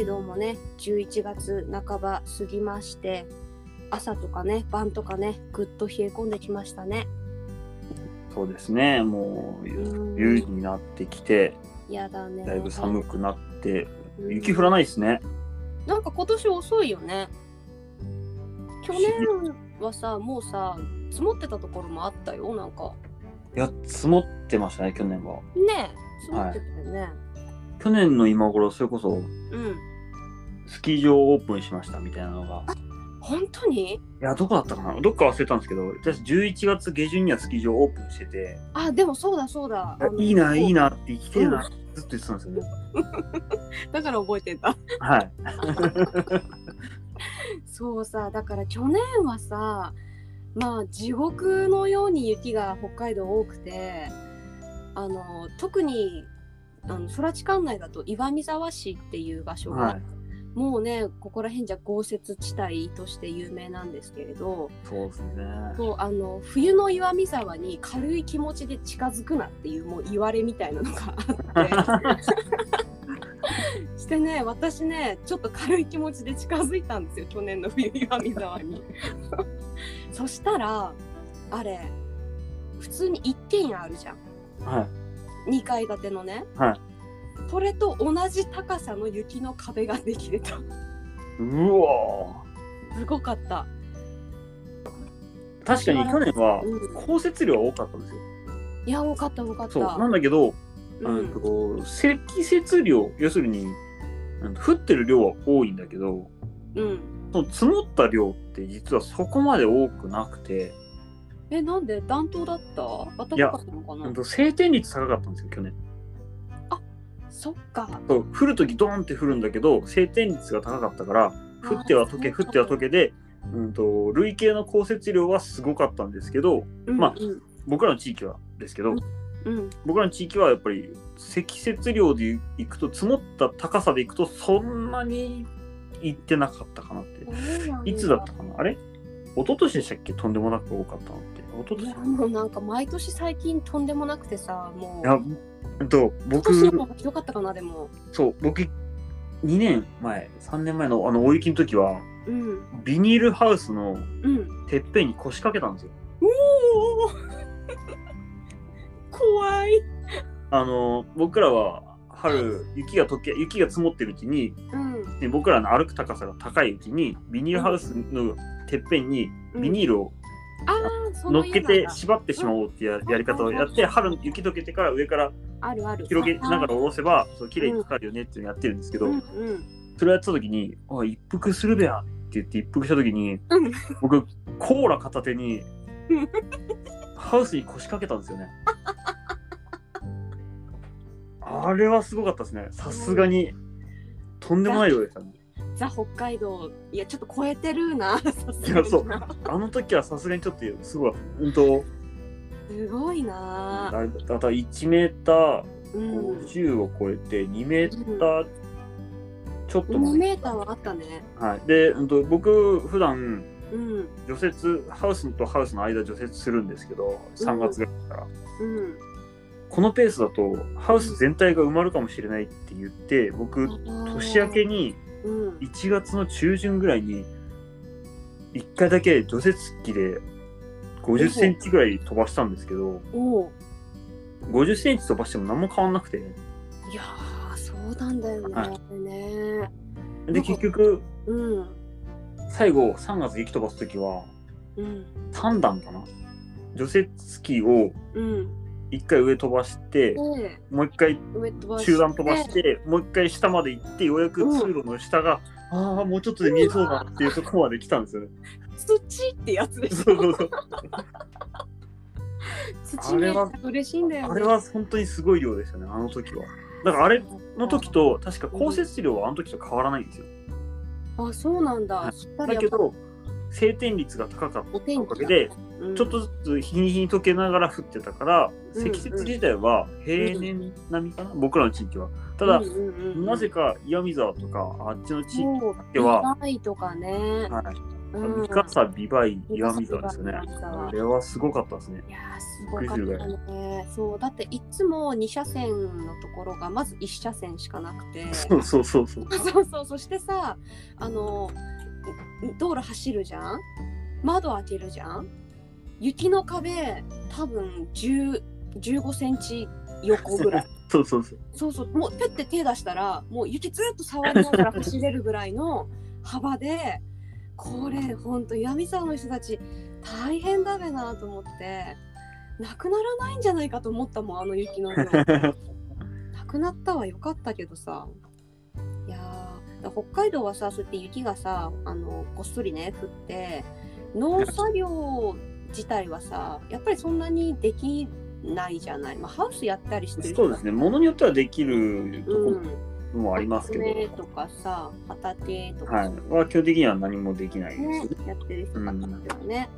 海道もね。11月半ば過ぎまして朝とかね晩とかねぐっと冷え込んできましたね。そうですね。もううん。冬になってきて、やだね。だいぶ寒くなって、うん。雪降らないですね。なんか今年遅いよね。去年はさもうさ積もってたところもあったよなんか。いや、積もってましたね、去年は。ねえ積もってたよね、去年の今頃、それこそ、うんスキー場オープンしましたみたいなのが。本当に？いや、どこだったかな？どっか忘れたんですけど、私11月下旬にはスキー場オープンしてて、あでもそうだそうだいいな、いいななって行きてえな、ずっと言ってたんですよね。だから覚えてたはい。そうさだから去年はさまあ地獄のように雪が北海道多くてあの特にあの空知管内だと岩見沢市っていう場所が、はい。もうねここら辺じゃ豪雪地帯として有名なんですけれど。そうですね。そうあの冬の岩見沢に軽い気持ちで近づくなっていうもう言われみたいなのがあって。してね私ねちょっと軽い気持ちで近づいたんですよ去年の冬岩見沢に。そしたらあれ普通に一軒家あるじゃん。はい。2階建てのね、はいそれと同じ高さの雪の壁ができてたうわすごかった。ー確かに去年はうん。降雪量は多かったんですよ。いや多かった多かった。そう。なんだけど、うん。うんと積雪量、要するに、うん降ってる量は多いんだけど、うん。その積もった量って実はそこまで多くなくて、えなんで？暖冬だった？暖かかったのかな？うんと晴天率高かったんですよ、去年。そっか。そう降るときドーンって降るんだけど、晴天率が高かったから、降っては溶け、降っては溶けで、うんと、累計の降雪量はすごかったんですけど、まあうん。僕らの地域はですけど、うん僕らの地域はやっぱり積雪量でいくと積もった高さでいくとそんなにいってなかったかなって。うんいつだったかな？あれ？一昨年でしたっけ？とんでもなく多かったのって。一昨い年やもうなんか毎年最近とんでもなくてさもうと今僕年の方がひどかったかなでも。そう僕2年前3年前のあの大雪の時はうん。ビニールハウスのうん。てっぺんに腰掛けたんですよ。おお 怖い。あの僕らは春雪が溶け雪が積もってるうちにうん。で僕らの歩く高さが高いうちにビニールハウスのてっぺんにビニールを乗っけて縛ってしまおうってややり方をやってうん春雪解けてから上からあるある。広げながら下ろせばそう。綺麗にかかるよねっていうのやってるんですけど、それをやってた時に「おい一服するべや」って言って一服した時にうん。僕コーラ片手にうんハウスに腰掛けたんですよね。あれはすごかったですね。さすがにとんでもない量でしたね。ザ北海道いやちょっと超えてるな さすがにいやそう。あの時はさすがにちょっとすごいうんとすごいなだった1メーターうん50を超えて2メーターちょっとま2で、メーターはあったね。はい、で、うんと、僕普段うん。除雪ハウスとハウスの間除雪するんですけど3月ぐらいから、うん。このペースだとハウス全体が埋まるかもしれないって言って僕年明けにうん。1月の中旬ぐらいに1回だけ除雪機で50センチぐらい飛ばしたんですけどおう。50センチ飛ばしても何も変わんなくて。いやーそうなんだよね、はねで結局うん。最後3月雪飛ばす時はうん。3段かな。除雪機をうん1回上飛ばしてでもう1回中段飛ばしてもう1回下まで行ってようやく通路の下が、ああもうちょっとで見えそうだっていうところまで来たんですよね。土ってやつでしょそうそうそう。土見えたら嬉しいんだよね。あれは本当にすごい量でしたねあの時は。だからあれの時と確か降雪量はあの時と変わらないんですよ。あそうなんだ、だけど晴天率が高かっおたおかげでうんちょっとずつ日に日に溶けながら降ってたから、うん。積雪自体は平年並みかな、僕らの地域は。ただ、うんうんうんうん。なぜか岩見沢とかあっちの地域では意外とかね、はい。うん。三笠ビバイ岩見沢ですよね。三笠ビバイ。岩見沢あれはすごかったですね。いやーすごかったね。そうだっていつも2車線のところがまず1車線しかなくて。そうそうそう。そうそうそう。そしてさあの道路走るじゃん？窓開けるじゃん？雪の壁多分10 15センチ横ぐらい。そうそうそう。そうそう。もうペッて手出したらもう雪ずっと触りながら走れるぐらいの幅でこれほんと岩見沢の人たち大変だべなと思ってなくならないんじゃないかと思ったもんあの雪の量。なくなったはよかったけどさ。いや北海道はさそうやって雪がさあのごっそりね降って農作業自体はさやっぱりそんなにできないじゃない、まあ、ハウスやったりしてるそうですね。ものによってはできるとうんこもありますけど、米とかさ畑とか。はい。は基本的には何もできないですね。やってる人たちだよね。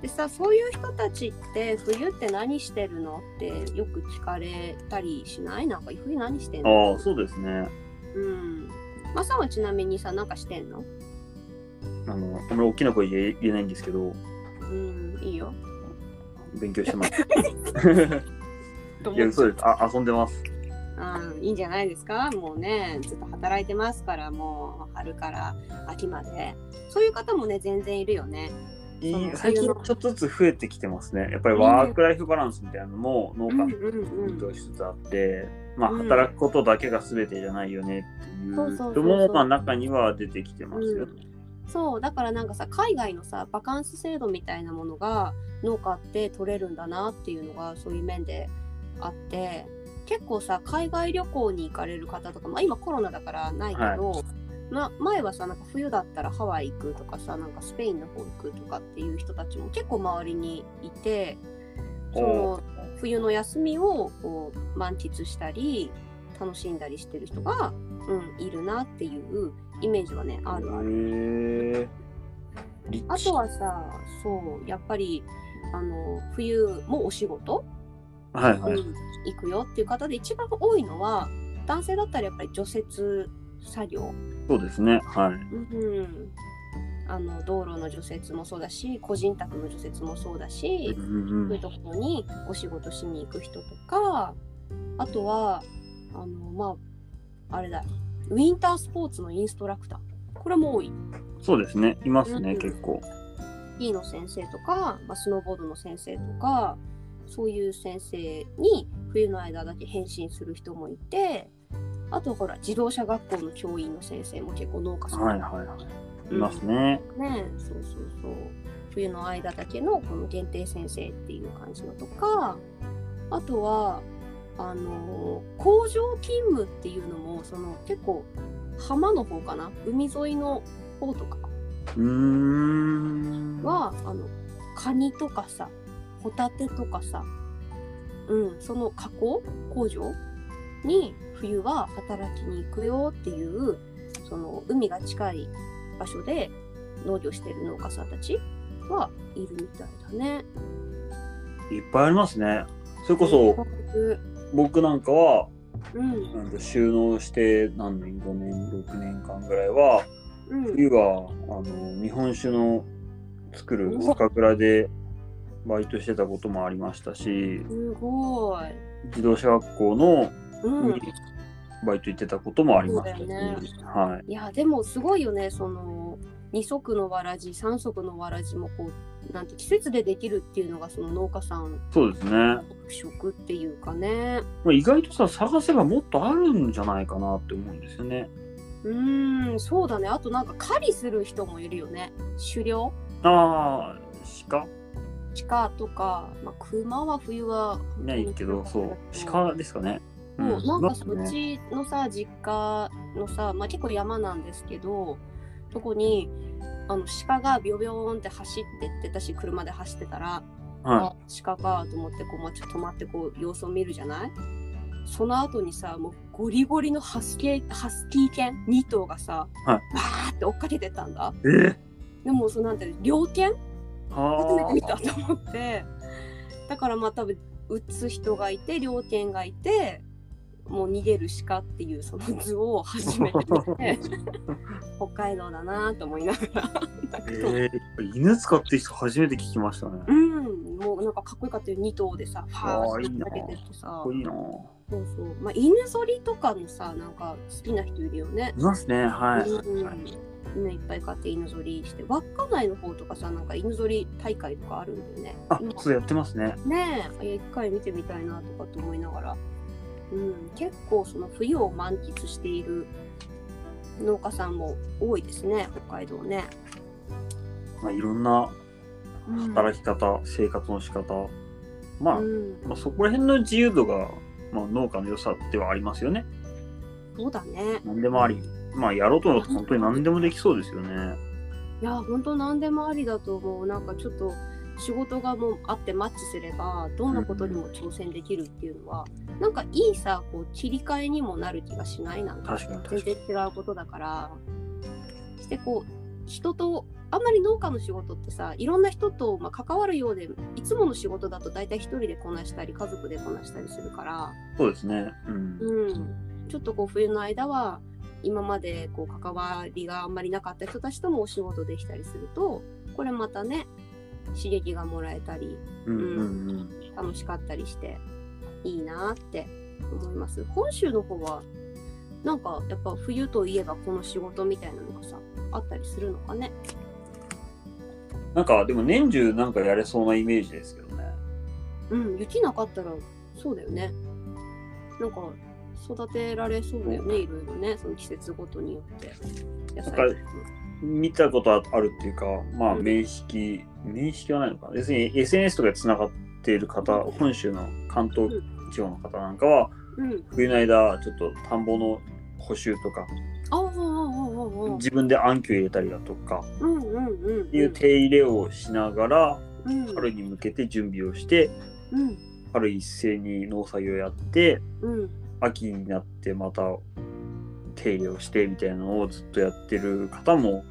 でさそういう人たちって冬って何してるのってよく聞かれたりしない？なんか冬何してんの？ああそうですね。うん。マサはちなみにさ、なんかしてんの？あのあんまり大きな声で言えないんですけど。うん、いいよ。勉強してます。いや嘘です。あ遊んでます。うん、いいんじゃないですか？もうね、ずっと働いてますから、もう春から秋まで。そういう方もね、全然いるよね。いいそう最近ちょっとずつ増えてきてますね。やっぱりワークライフバランスみたいなのも農うん家うん。としつつあって、まあうん。働くことだけが全てじゃないよね。っていそう人もまあ中には出てきてますよ。うん。そう、だからなんかさ、海外のさ、バカンス制度みたいなものが農家って取れるんだなっていうのが、そういう面であって、結構さ、海外旅行に行かれる方とか、まあ今コロナだからないけど、ま、前はさなんか冬だったらハワイ行くとかさなんかスペインの方行くとかっていう人たちも結構周りにいてその冬の休みをこう満喫したり楽しんだりしてる人が、うん、いるなっていうイメージはねあるある。あとはさそうやっぱりあの冬もお仕事、はいはい。うん行くよっていう方で一番多いのは男性だったらやっぱり除雪作業そうですね。はい。うん、あの道路の除雪もそうだし個人宅の除雪もそうだし、うんそういうところにお仕事しに行く人とかあとはあのまああれだウィンタースポーツのインストラクターこれも多いそうですね。いますね、うん結構。スキーの先生とか、まあ、スノーボードの先生とかそういう先生に冬の間だけ返信する人もいてあとほら自動車学校の教員の先生も結構農家さんはいはいはい。いますね。ねそうそうそう冬の間だけのこの限定先生っていう感じのとかあとはあの工場勤務っていうのもその結構浜の方かな？海沿いの方とかうーん。はあのカニとかさホタテとかさうんその加工工場に冬は働きに行くよっていうその海が近い場所で農業してる農家さんたちはいるみたいだね。いっぱいありますね。それこそ僕なんかは、うんなんか収納して何年、5年、6年間ぐらいは、うん冬はあの日本酒の作る酒蔵でバイトしてたこともありましたし、すごい。自動車学校のうんにバイト行ってたこともありました。し、そうだよね。はい。いやでもすごいよね。その二足のわらじ三足のわらじもこうなんて季節でできるっていうのがその農家さんそうですね。特色っていうかね。まあ意外とさ、探せばもっとあるんじゃないかなって思うんですよね。うーんそうだね。あとなんか狩りする人もいるよね。狩猟？ああ、鹿？鹿とか、まあ、熊は冬はないけど、そう、鹿ですかね。そうなんかうちのさ実家のさ、まあ、結構山なんですけどそこにあの鹿がビョビョーンって走ってって私車で走ってたら、はあ鹿かと思ってこう、まあ、ちょっと止まってこう様子を見るじゃない？その後にさもうゴリゴリのハスキーハスキー犬2頭がさ、はい。わーって追っかけてたんだ。い。えでもそうなんて猟犬？初めて見たあと思って。だからまあ多分撃つ人がいて猟犬がいてもう逃げる鹿っていうその図を初めて見て 北海道だなと思いながら。えー、犬使ってる人初めて聞きましたね。うん。もうなんかかっこよかったよ。2頭でさファあーッて投げてってさ。いいな。そうそう。まあ犬ぞりとかのさなんか好きな人いるよね。いますね、はい。うん。犬いっぱい飼って犬ぞりして。稚内の方とかさなんか犬ぞり大会とかあるんだよね。あ今、そうやってますね。ねえ。一回見てみたいなとかと思いながら、うん、結構その冬を満喫している農家さんも多いですね北海道ね。まあ、いろんなうん働き方、生活の仕方。まあ、うん、まあ、そこら辺の自由度が、まあ、農家の良さではありますよね。そうだね。何でもあり。まあ、やろうと思うと本当に何でもできそうですよね。いや本当何でもありだと思うなんかちょっと仕事がもうあってマッチすればどんなことにも挑戦できるっていうのは、なんかいいさこう切り替えにもなる気がしないなんか。全然違うことだから。してこう人とあんまり農家の仕事ってさいろんな人と、まあ、関わるようでいつもの仕事だと大体一人でこなしたり家族でこなしたりするから、そうですね。うん。うん、ちょっとこう冬の間は今までこう関わりがあんまりなかった人たちともお仕事できたりするとこれまたね刺激がもらえたりうんうんうん。楽しかったりしていいなって思います。本州の方はなんかやっぱ冬といえばこの仕事みたいなのがさあったりするのかね？なんか、でも年中なんかやれそうなイメージですけどね。うん雪なかったらそうだよね。なんか育てられそうだよねいろいろねその季節ごとによって。野菜とかも見たことあるっていうか、まあ、面識、面識はないのか。な。要するに SNS とかでつながっている方、本州の関東地方の方なんかは、冬の間、ちょっと田んぼの補修とか、自分で暗渠入れたりだとか、いう手入れをしながら、春に向けて準備をして、春一斉に農作業やって、秋になってまた手入れをしてみたいなのをずっとやってる方も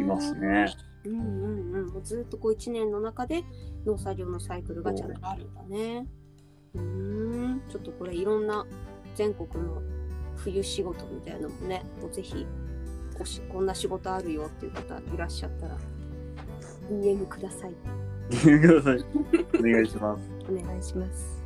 いますね。うんうんうんもうずっとこう一年の中で農作業のサイクルがちゃんとあるんだねうーんちょっとこれいろんな全国の冬仕事みたいなのもねもうぜひこしこんな仕事あるよっていう方いらっしゃったら DM くださいください。お願いします。お願いします